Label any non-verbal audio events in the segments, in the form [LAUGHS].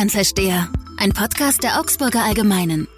Bayern-Versteher, ein Podcast der Augsburger Allgemeinen.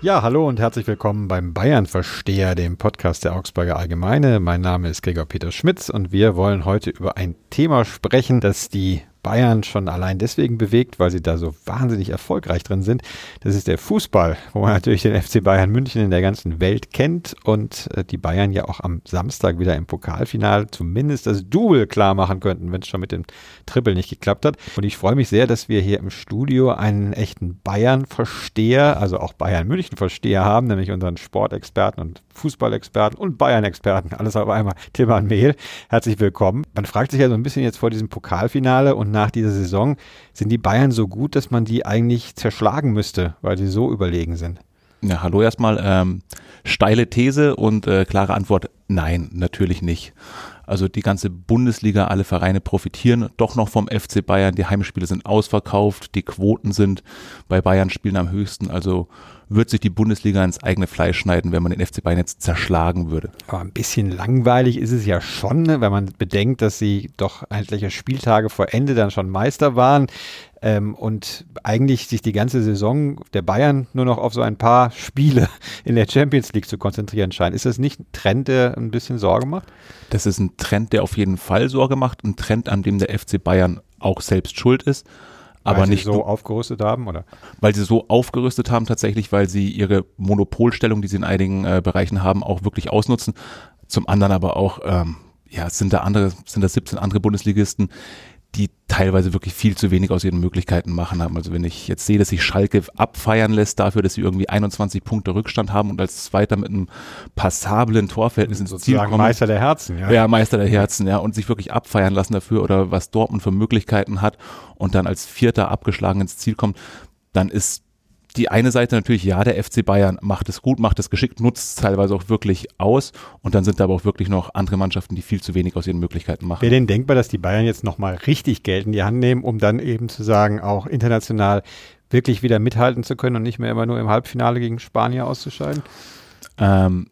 Ja, hallo und herzlich willkommen beim Bayern-Versteher, dem Podcast der Augsburger Allgemeine. Mein Name ist Gregor Peter Schmitz und wir wollen heute über ein Thema sprechen, das die Bayern schon allein deswegen bewegt, weil sie da so wahnsinnig erfolgreich drin sind. Das ist der Fußball, wo man natürlich den FC Bayern München in der ganzen Welt kennt und äh, die Bayern ja auch am Samstag wieder im Pokalfinale zumindest das Double klar machen könnten, wenn es schon mit dem Triple nicht geklappt hat. Und ich freue mich sehr, dass wir hier im Studio einen echten Bayern-Versteher, also auch Bayern München-Versteher haben, nämlich unseren Sportexperten und Fußballexperten und Bayern-Experten, alles auf einmal, Tilman Mehl. Herzlich willkommen. Man fragt sich ja so ein bisschen jetzt vor diesem Pokalfinale und nach dieser Saison, sind die Bayern so gut, dass man die eigentlich zerschlagen müsste, weil sie so überlegen sind? Ja, hallo erstmal. Ähm, steile These und äh, klare Antwort, nein, natürlich nicht. Also die ganze Bundesliga, alle Vereine profitieren doch noch vom FC Bayern. Die Heimspiele sind ausverkauft, die Quoten sind bei Bayern Spielen am höchsten. Also wird sich die Bundesliga ins eigene Fleisch schneiden, wenn man den FC Bayern jetzt zerschlagen würde. Aber ein bisschen langweilig ist es ja schon, ne, wenn man bedenkt, dass sie doch etliche Spieltage vor Ende dann schon Meister waren ähm, und eigentlich sich die ganze Saison der Bayern nur noch auf so ein paar Spiele [LAUGHS] in der Champions League zu konzentrieren scheint. Ist das nicht ein Trend, der ein bisschen Sorge macht? Das ist ein Trend, der auf jeden Fall Sorge macht, ein Trend, an dem der FC Bayern auch selbst schuld ist aber weil nicht sie so aufgerüstet haben, oder? Weil sie so aufgerüstet haben, tatsächlich, weil sie ihre Monopolstellung, die sie in einigen äh, Bereichen haben, auch wirklich ausnutzen. Zum anderen aber auch, ähm, ja, sind da andere, sind da 17 andere Bundesligisten, die teilweise wirklich viel zu wenig aus ihren Möglichkeiten machen haben. Also wenn ich jetzt sehe, dass sich Schalke abfeiern lässt dafür, dass sie irgendwie 21 Punkte Rückstand haben und als Zweiter mit einem passablen Torverhältnis ins Ziel kommen. Meister der Herzen, ja. Ja, Meister der Herzen, ja. Und sich wirklich abfeiern lassen dafür oder was Dortmund für Möglichkeiten hat und dann als Vierter abgeschlagen ins Ziel kommt, dann ist die eine Seite natürlich, ja, der FC Bayern macht es gut, macht es geschickt, nutzt es teilweise auch wirklich aus und dann sind da aber auch wirklich noch andere Mannschaften, die viel zu wenig aus ihren Möglichkeiten machen. Wäre denn denkbar, dass die Bayern jetzt nochmal richtig Geld in die Hand nehmen, um dann eben zu sagen, auch international wirklich wieder mithalten zu können und nicht mehr immer nur im Halbfinale gegen Spanier auszuscheiden? Ähm,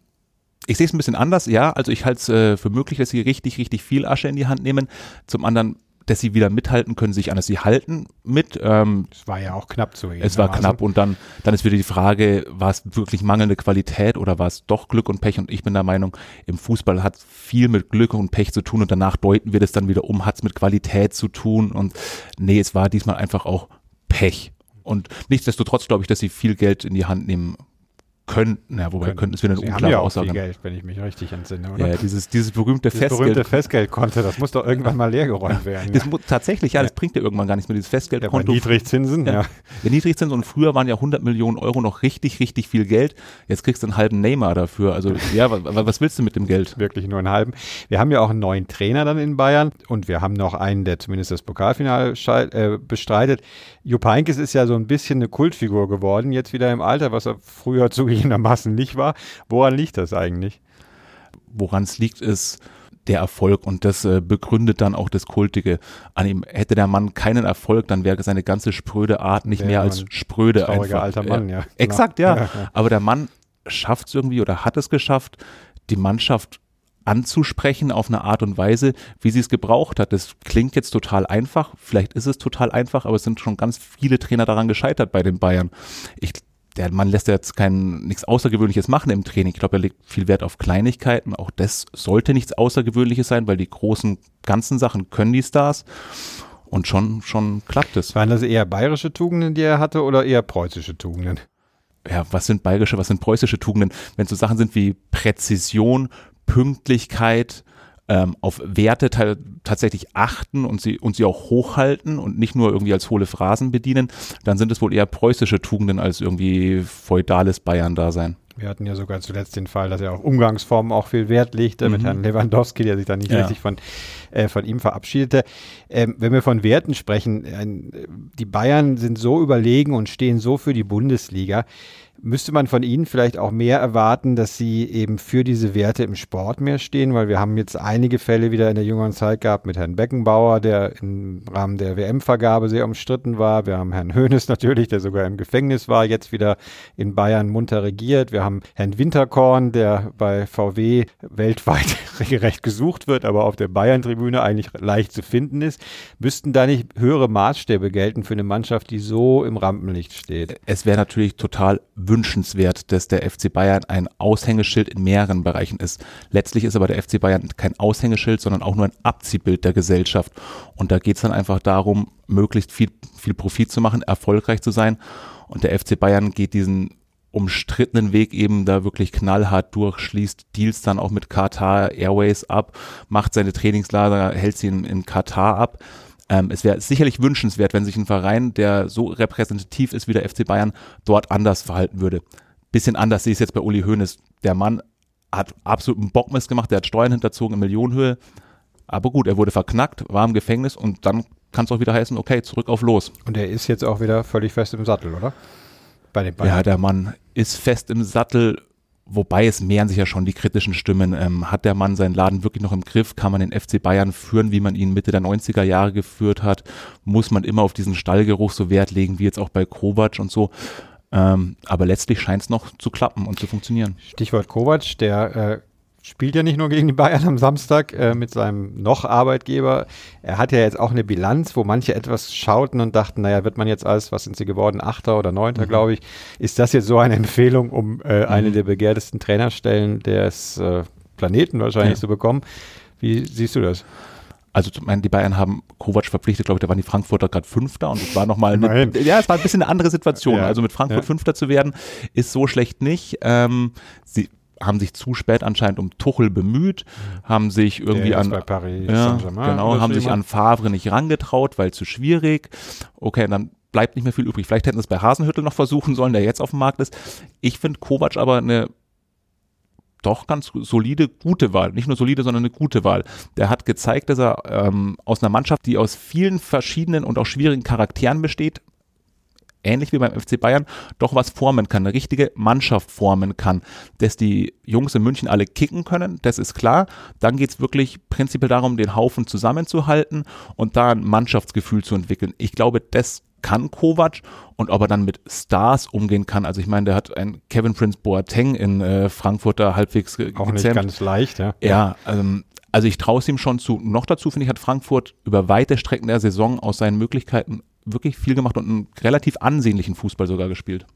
ich sehe es ein bisschen anders, ja. Also ich halte es äh, für möglich, dass sie richtig, richtig viel Asche in die Hand nehmen. Zum anderen dass sie wieder mithalten können, sich anders. Sie halten mit. Ähm, es war ja auch knapp zu Es war knapp und dann, dann ist wieder die Frage, war es wirklich mangelnde Qualität oder war es doch Glück und Pech? Und ich bin der Meinung, im Fußball hat viel mit Glück und Pech zu tun und danach deuten wir das dann wieder um, hat es mit Qualität zu tun und nee, es war diesmal einfach auch Pech. Und nichtsdestotrotz glaube ich, dass sie viel Geld in die Hand nehmen könnten, ja, wobei könnten, es wieder eine Sie unklare haben ja auch Aussage. Viel Geld, wenn ich mich richtig entsinne, oder? Ja, dieses, dieses berühmte dieses Festgeld. berühmte Festgeldkonto, das muss doch irgendwann mal leergeräumt werden. Das muss, tatsächlich, ja, das bringt ja irgendwann gar nichts mehr, dieses Festgeldkonto. Ja, Niedrigzinsen, ja. ja. Niedrigzinsen und früher waren ja 100 Millionen Euro noch richtig, richtig viel Geld. Jetzt kriegst du einen halben Neymar dafür. Also, ja, was, was willst du mit dem Geld? Wirklich nur einen halben. Wir haben ja auch einen neuen Trainer dann in Bayern und wir haben noch einen, der zumindest das Pokalfinale äh, bestreitet. Jupp Heynckes ist ja so ein bisschen eine Kultfigur geworden, jetzt wieder im Alter, was er früher zugegebenermaßen nicht war. Woran liegt das eigentlich? Woran es liegt, ist der Erfolg und das äh, begründet dann auch das Kultige. An ihm hätte der Mann keinen Erfolg, dann wäre seine ganze spröde Art nicht mehr als spröde einfach. alter Mann, ja. Genau. Exakt, ja. ja, [LAUGHS] ja. Aber der Mann schafft es irgendwie oder hat es geschafft, die Mannschaft anzusprechen auf eine Art und Weise, wie sie es gebraucht hat. Das klingt jetzt total einfach, vielleicht ist es total einfach, aber es sind schon ganz viele Trainer daran gescheitert bei den Bayern. Ich der Mann lässt ja jetzt kein nichts Außergewöhnliches machen im Training. Ich glaube, er legt viel Wert auf Kleinigkeiten. Auch das sollte nichts Außergewöhnliches sein, weil die großen ganzen Sachen können die Stars. Und schon, schon klappt es. Waren das eher bayerische Tugenden, die er hatte, oder eher preußische Tugenden? Ja, was sind bayerische, was sind preußische Tugenden? Wenn so Sachen sind wie Präzision, Pünktlichkeit, ähm, auf Werte tatsächlich achten und sie, und sie auch hochhalten und nicht nur irgendwie als hohle Phrasen bedienen, dann sind es wohl eher preußische Tugenden als irgendwie feudales Bayern-Dasein. Wir hatten ja sogar zuletzt den Fall, dass er auf Umgangsformen auch viel Wert legte mhm. mit Herrn Lewandowski, der sich da nicht ja. richtig von, äh, von ihm verabschiedete. Ähm, wenn wir von Werten sprechen, äh, die Bayern sind so überlegen und stehen so für die Bundesliga. Müsste man von Ihnen vielleicht auch mehr erwarten, dass Sie eben für diese Werte im Sport mehr stehen? Weil wir haben jetzt einige Fälle wieder in der jüngeren Zeit gehabt mit Herrn Beckenbauer, der im Rahmen der WM-Vergabe sehr umstritten war. Wir haben Herrn Hoeneß [LAUGHS] natürlich, der sogar im Gefängnis war, jetzt wieder in Bayern munter regiert. Wir haben Herrn Winterkorn, der bei VW weltweit [LAUGHS] regelrecht gesucht wird, aber auf der Bayern-Tribüne eigentlich leicht zu finden ist. Müssten da nicht höhere Maßstäbe gelten für eine Mannschaft, die so im Rampenlicht steht? Es wäre natürlich total wünschenswert, dass der FC Bayern ein Aushängeschild in mehreren Bereichen ist. Letztlich ist aber der FC Bayern kein Aushängeschild, sondern auch nur ein Abziehbild der Gesellschaft. Und da geht es dann einfach darum, möglichst viel, viel Profit zu machen, erfolgreich zu sein. Und der FC Bayern geht diesen umstrittenen Weg eben da wirklich knallhart durch, schließt Deals dann auch mit Qatar Airways ab, macht seine Trainingslager, hält sie in, in Katar ab. Ähm, es wäre sicherlich wünschenswert, wenn sich ein Verein, der so repräsentativ ist wie der FC Bayern, dort anders verhalten würde. Bisschen anders sehe ich es jetzt bei Uli Hoeneß. Der Mann hat absoluten Bockmist gemacht, der hat Steuern hinterzogen in Millionenhöhe. Aber gut, er wurde verknackt, war im Gefängnis und dann kann es auch wieder heißen, okay, zurück auf los. Und er ist jetzt auch wieder völlig fest im Sattel, oder? Bei den Bayern. Ja, der Mann ist fest im Sattel, wobei es mehren sich ja schon die kritischen Stimmen. Ähm, hat der Mann seinen Laden wirklich noch im Griff? Kann man den FC Bayern führen, wie man ihn Mitte der 90er Jahre geführt hat? Muss man immer auf diesen Stallgeruch so Wert legen, wie jetzt auch bei Kovac und so? Ähm, aber letztlich scheint es noch zu klappen und zu funktionieren. Stichwort Kovac, der äh, spielt ja nicht nur gegen die Bayern am Samstag äh, mit seinem noch Arbeitgeber. Er hat ja jetzt auch eine Bilanz, wo manche etwas schauten und dachten, naja, wird man jetzt als, was sind sie geworden, Achter oder Neunter, mhm. glaube ich. Ist das jetzt so eine Empfehlung, um äh, mhm. eine der begehrtesten Trainerstellen des äh, Planeten wahrscheinlich ja. zu bekommen? Wie siehst du das? Also meine, die Bayern haben Kovac verpflichtet, glaube ich, da waren die Frankfurter gerade Fünfter und es war nochmal, ja, es war ein bisschen eine andere Situation. Ja. Also mit Frankfurt ja. Fünfter zu werden, ist so schlecht nicht. Ähm, sie, haben sich zu spät anscheinend um Tuchel bemüht, haben sich irgendwie an ja, genau, haben sich an Favre nicht rangetraut, weil zu schwierig. Okay, dann bleibt nicht mehr viel übrig. Vielleicht hätten es bei Hasenhüttel noch versuchen sollen, der jetzt auf dem Markt ist. Ich finde Kovac aber eine doch ganz solide, gute Wahl. Nicht nur solide, sondern eine gute Wahl. Der hat gezeigt, dass er ähm, aus einer Mannschaft, die aus vielen verschiedenen und auch schwierigen Charakteren besteht, ähnlich wie beim FC Bayern, doch was formen kann, eine richtige Mannschaft formen kann, dass die Jungs in München alle kicken können, das ist klar. Dann geht es wirklich prinzipiell darum, den Haufen zusammenzuhalten und da ein Mannschaftsgefühl zu entwickeln. Ich glaube, das kann Kovac und ob er dann mit Stars umgehen kann. Also ich meine, der hat einen Kevin Prince Boateng in äh, Frankfurt da halbwegs ge Auch nicht ganz leicht, ja. Ja, ähm, also ich traue es ihm schon zu. Noch dazu finde ich, hat Frankfurt über weite Strecken der Saison aus seinen Möglichkeiten wirklich viel gemacht und einen relativ ansehnlichen Fußball sogar gespielt.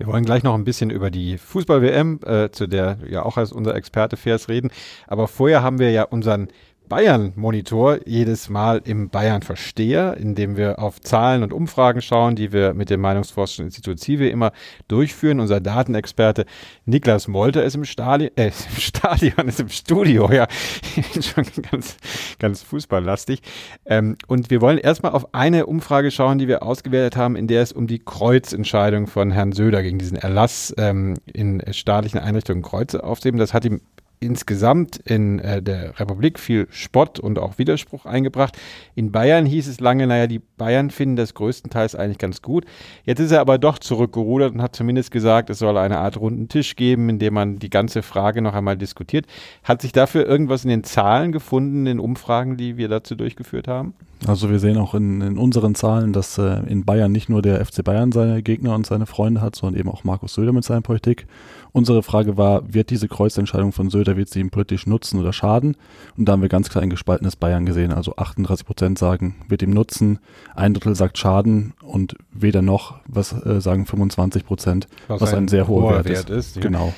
Wir wollen gleich noch ein bisschen über die Fußball-WM, äh, zu der ja auch als unser Experte Fairs reden. Aber vorher haben wir ja unseren Bayern-Monitor jedes Mal im Bayern-Versteher, indem wir auf Zahlen und Umfragen schauen, die wir mit dem Meinungsforschungsinstitut CIVE immer durchführen. Unser Datenexperte Niklas Molter ist im Stadion, äh, [LAUGHS] im Stadion, ist im Studio, ja, [LAUGHS] schon ganz, ganz fußballlastig. Ähm, und wir wollen erstmal auf eine Umfrage schauen, die wir ausgewertet haben, in der es um die Kreuzentscheidung von Herrn Söder gegen diesen Erlass ähm, in staatlichen Einrichtungen Kreuze aufzuheben. Das hat ihm insgesamt in äh, der Republik viel Spott und auch Widerspruch eingebracht. In Bayern hieß es lange, naja, die Bayern finden das größtenteils eigentlich ganz gut. Jetzt ist er aber doch zurückgerudert und hat zumindest gesagt, es soll eine Art runden Tisch geben, in dem man die ganze Frage noch einmal diskutiert. Hat sich dafür irgendwas in den Zahlen gefunden, in den Umfragen, die wir dazu durchgeführt haben? Also wir sehen auch in, in unseren Zahlen, dass äh, in Bayern nicht nur der FC Bayern seine Gegner und seine Freunde hat, sondern eben auch Markus Söder mit seiner Politik. Unsere Frage war, wird diese Kreuzentscheidung von Söder, wird sie ihm politisch nutzen oder schaden? Und da haben wir ganz klar ein gespaltenes Bayern gesehen. Also 38 Prozent sagen, wird ihm nutzen, ein Drittel sagt schaden und weder noch, was äh, sagen 25 Prozent, was, was, ein, ein sehr hoher, hoher Wert, Wert, ist. ist ja. Genau.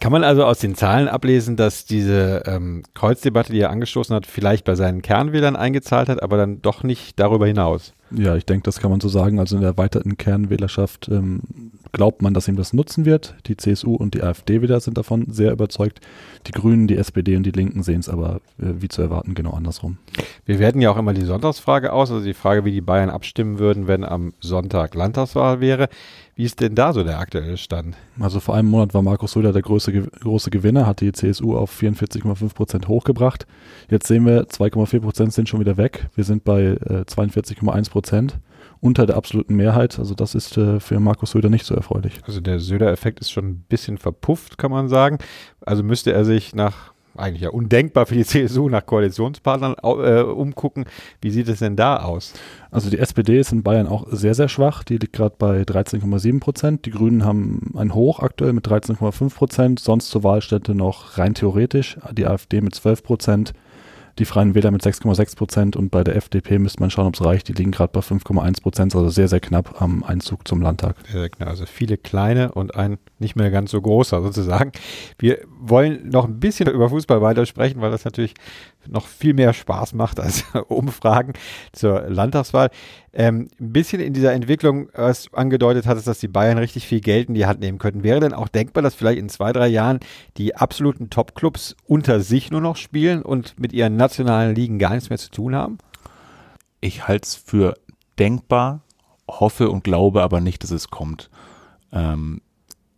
Kann man also aus den Zahlen ablesen, dass diese ähm, Kreuzdebatte, die er angestoßen hat, vielleicht bei seinen Kernwählern eingezahlt hat, aber dann doch nicht darüber hinaus? Ja, ich denke, das kann man so sagen. Also in der erweiterten Kernwählerschaft ähm, glaubt man, dass ihm das nutzen wird. Die CSU und die AfD wieder sind davon sehr überzeugt. Die Grünen, die SPD und die Linken sehen es aber, äh, wie zu erwarten, genau andersrum. Wir werten ja auch immer die Sonntagsfrage aus, also die Frage, wie die Bayern abstimmen würden, wenn am Sonntag Landtagswahl wäre. Wie ist denn da so der aktuelle Stand? Also vor einem Monat war Markus Söder der große, große Gewinner, hat die CSU auf 44,5 Prozent hochgebracht. Jetzt sehen wir, 2,4 Prozent sind schon wieder weg. Wir sind bei äh, 42,1 Prozent. Unter der absoluten Mehrheit. Also das ist äh, für Markus Söder nicht so erfreulich. Also der Söder-Effekt ist schon ein bisschen verpufft, kann man sagen. Also müsste er sich nach eigentlich ja undenkbar für die [LAUGHS] CSU nach Koalitionspartnern äh, umgucken. Wie sieht es denn da aus? Also die SPD ist in Bayern auch sehr, sehr schwach. Die liegt gerade bei 13,7 Prozent. Die Grünen haben ein Hoch aktuell mit 13,5 Prozent. Sonst zur Wahlstätte noch rein theoretisch. Die AfD mit 12 Prozent die Freien Wähler mit 6,6 Prozent und bei der FDP müsste man schauen, ob es reicht. Die liegen gerade bei 5,1 Prozent, also sehr, sehr knapp am Einzug zum Landtag. Sehr, sehr knapp. Also viele kleine und ein nicht mehr ganz so großer sozusagen. Wir wollen noch ein bisschen über Fußball weitersprechen, weil das natürlich noch viel mehr Spaß macht als [LAUGHS] Umfragen zur Landtagswahl. Ähm, ein bisschen in dieser Entwicklung, was angedeutet hat, ist, dass die Bayern richtig viel Geld in die Hand nehmen könnten. Wäre denn auch denkbar, dass vielleicht in zwei, drei Jahren die absoluten Top-Clubs unter sich nur noch spielen und mit ihren nationalen Ligen gar nichts mehr zu tun haben? Ich halte es für denkbar, hoffe und glaube aber nicht, dass es kommt. Ähm,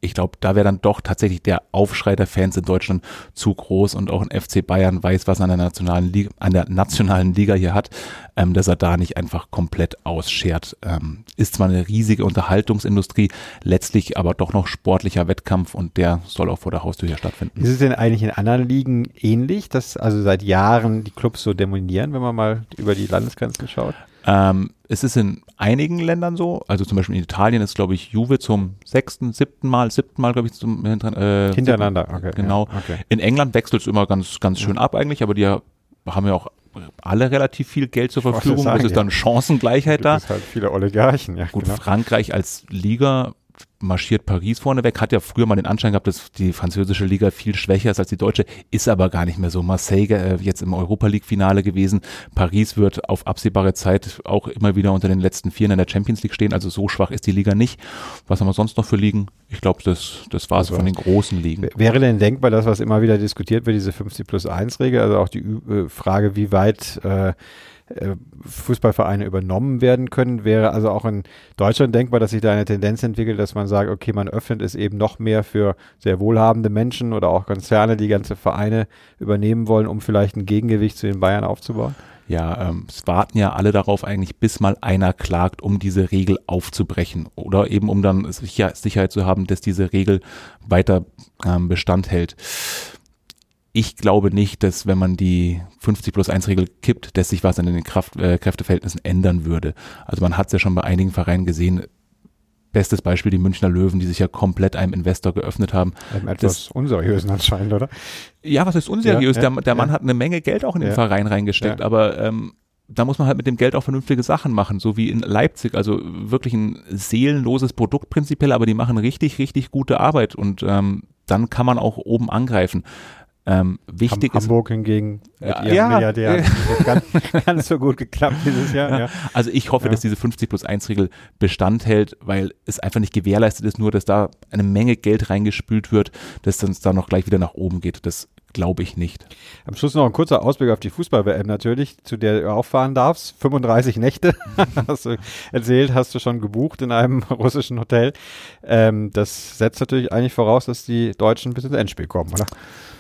ich glaube, da wäre dann doch tatsächlich der Aufschrei der Fans in Deutschland zu groß und auch ein FC Bayern weiß, was er an der nationalen Liga, an der nationalen Liga hier hat, ähm, dass er da nicht einfach komplett ausschert. Ähm, ist zwar eine riesige Unterhaltungsindustrie, letztlich aber doch noch sportlicher Wettkampf und der soll auch vor der Haustür hier stattfinden. Ist es denn eigentlich in anderen Ligen ähnlich, dass also seit Jahren die Clubs so dominieren, wenn man mal über die Landesgrenzen schaut? Ähm, es ist in einigen Ländern so, also zum Beispiel in Italien ist, glaube ich, Juve zum sechsten, siebten Mal, siebten Mal, glaube ich, zum äh, hintereinander. Okay, genau. Ja, okay. In England wechselt es immer ganz, ganz schön ab eigentlich, aber die haben ja auch alle relativ viel Geld zur Verfügung. Sagen, es ist dann Chancengleichheit da. Es halt viele Oligarchen, ja. Gut, genau. Frankreich als Liga marschiert Paris vorneweg, hat ja früher mal den Anschein gehabt, dass die französische Liga viel schwächer ist als die deutsche, ist aber gar nicht mehr so. Marseille äh, jetzt im Europa League Finale gewesen. Paris wird auf absehbare Zeit auch immer wieder unter den letzten Vieren in der Champions League stehen, also so schwach ist die Liga nicht. Was haben wir sonst noch für Ligen? Ich glaube, das, das war es also, von den großen Ligen. Wäre denn denkbar, dass was immer wieder diskutiert wird, diese 50 plus 1 Regel, also auch die äh, Frage, wie weit äh, äh, Fußballvereine übernommen werden können. Wäre also auch in Deutschland denkbar, dass sich da eine Tendenz entwickelt, dass man sagt, okay, man öffnet es eben noch mehr für sehr wohlhabende Menschen oder auch Konzerne, die ganze Vereine übernehmen wollen, um vielleicht ein Gegengewicht zu den Bayern aufzubauen? Ja, ähm, es warten ja alle darauf eigentlich, bis mal einer klagt, um diese Regel aufzubrechen oder eben um dann Sicher Sicherheit zu haben, dass diese Regel weiter ähm, Bestand hält ich glaube nicht, dass wenn man die 50 plus 1 Regel kippt, dass sich was an den Kraft, äh, Kräfteverhältnissen ändern würde. Also man hat es ja schon bei einigen Vereinen gesehen. Bestes Beispiel die Münchner Löwen, die sich ja komplett einem Investor geöffnet haben. Einem etwas das, unseriösen anscheinend, oder? Ja, was ist unseriös? Ja, der, der ja, Mann hat eine Menge Geld auch in den Verein reingesteckt, aber ähm, da muss man halt mit dem Geld auch vernünftige Sachen machen, so wie in Leipzig. Also wirklich ein seelenloses Produkt prinzipiell, aber die machen richtig, richtig gute Arbeit und ähm, dann kann man auch oben angreifen. Ähm, wichtig Ham ist, Hamburg hingegen mit ja, ihren ja, Milliardären [LAUGHS] ganz, ganz so gut geklappt dieses Jahr. Ja. Also ich hoffe, ja. dass diese 50 plus 1 Regel Bestand hält, weil es einfach nicht gewährleistet ist, nur dass da eine Menge Geld reingespült wird, dass es dann noch gleich wieder nach oben geht. Das glaube ich nicht. Am Schluss noch ein kurzer Ausblick auf die Fußball-WM natürlich, zu der du auch fahren darfst. 35 Nächte, [LAUGHS] hast du erzählt, hast du schon gebucht in einem [LAUGHS] russischen Hotel. Ähm, das setzt natürlich eigentlich voraus, dass die Deutschen bis ins Endspiel kommen, oder?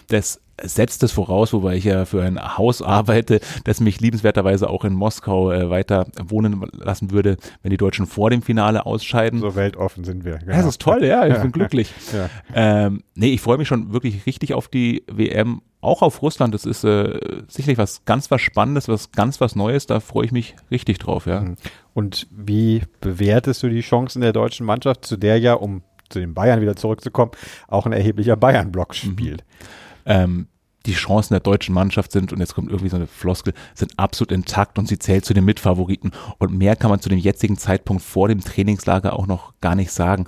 das setzt es voraus, wobei ich ja für ein Haus arbeite, das mich liebenswerterweise auch in Moskau äh, weiter wohnen lassen würde, wenn die Deutschen vor dem Finale ausscheiden. So weltoffen sind wir. Genau. Das ist toll, ja, ich bin glücklich. [LAUGHS] ja. Ähm, nee, ich freue mich schon wirklich richtig auf die WM, auch auf Russland. Das ist äh, sicherlich was ganz was Spannendes, was ganz was Neues. Da freue ich mich richtig drauf, ja. Mhm. Und wie bewertest du die Chancen der deutschen Mannschaft, zu der ja, um zu den Bayern wieder zurückzukommen, auch ein erheblicher Bayern-Block mhm. spielt? Mhm ähm, die Chancen der deutschen Mannschaft sind, und jetzt kommt irgendwie so eine Floskel, sind absolut intakt und sie zählt zu den Mitfavoriten. Und mehr kann man zu dem jetzigen Zeitpunkt vor dem Trainingslager auch noch gar nicht sagen.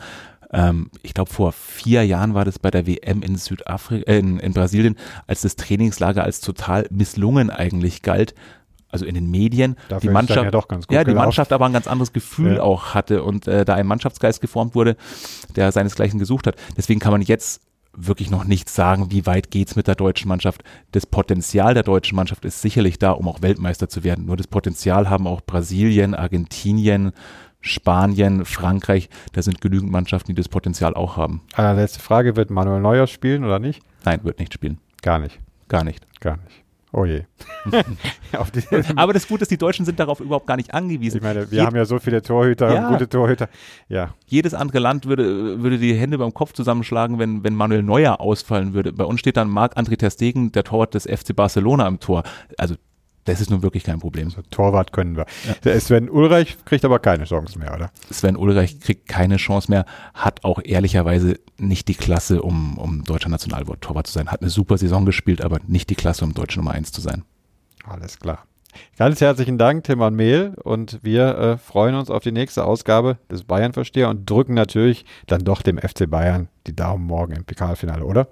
Ähm, ich glaube, vor vier Jahren war das bei der WM in Südafrika, äh, in, in Brasilien, als das Trainingslager als total misslungen eigentlich galt also in den Medien, Dafür die Mannschaft, ja, doch ganz gut ja, die Mannschaft aber ein ganz anderes Gefühl ja. auch hatte und äh, da ein Mannschaftsgeist geformt wurde, der seinesgleichen gesucht hat. Deswegen kann man jetzt wirklich noch nicht sagen, wie weit geht's mit der deutschen Mannschaft. Das Potenzial der deutschen Mannschaft ist sicherlich da, um auch Weltmeister zu werden. Nur das Potenzial haben auch Brasilien, Argentinien, Spanien, Frankreich. Da sind genügend Mannschaften, die das Potenzial auch haben. Allerletzte Frage, wird Manuel Neuer spielen oder nicht? Nein, wird nicht spielen. Gar nicht. Gar nicht. Gar nicht. Oh je. [LAUGHS] [LAUGHS] Aber das Gute ist, die Deutschen sind darauf überhaupt gar nicht angewiesen. Ich meine, wir Je haben ja so viele Torhüter, ja. gute Torhüter. Ja. Jedes andere Land würde, würde die Hände beim Kopf zusammenschlagen, wenn, wenn Manuel Neuer ausfallen würde. Bei uns steht dann Marc-André Ter Stegen, der Torwart des FC Barcelona im Tor. Also das ist nun wirklich kein Problem. Also Torwart können wir. Ja. Sven Ulreich kriegt aber keine Chance mehr, oder? Sven Ulreich kriegt keine Chance mehr, hat auch ehrlicherweise nicht die Klasse, um, um deutscher Nationaltorwart zu sein. Hat eine super Saison gespielt, aber nicht die Klasse, um deutsche Nummer 1 zu sein. Alles klar. Ganz herzlichen Dank, Timon Mehl. Und wir äh, freuen uns auf die nächste Ausgabe des Bayern-Versteher und drücken natürlich dann doch dem FC Bayern die Daumen morgen im Pokalfinale, oder?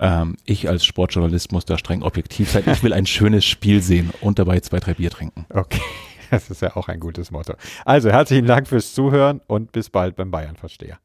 Ähm, ich als Sportjournalist muss da streng objektiv sein. Ich will ein schönes Spiel sehen und dabei zwei, drei Bier trinken. Okay, [LAUGHS] das ist ja auch ein gutes Motto. Also herzlichen Dank fürs Zuhören und bis bald beim Bayern-Versteher.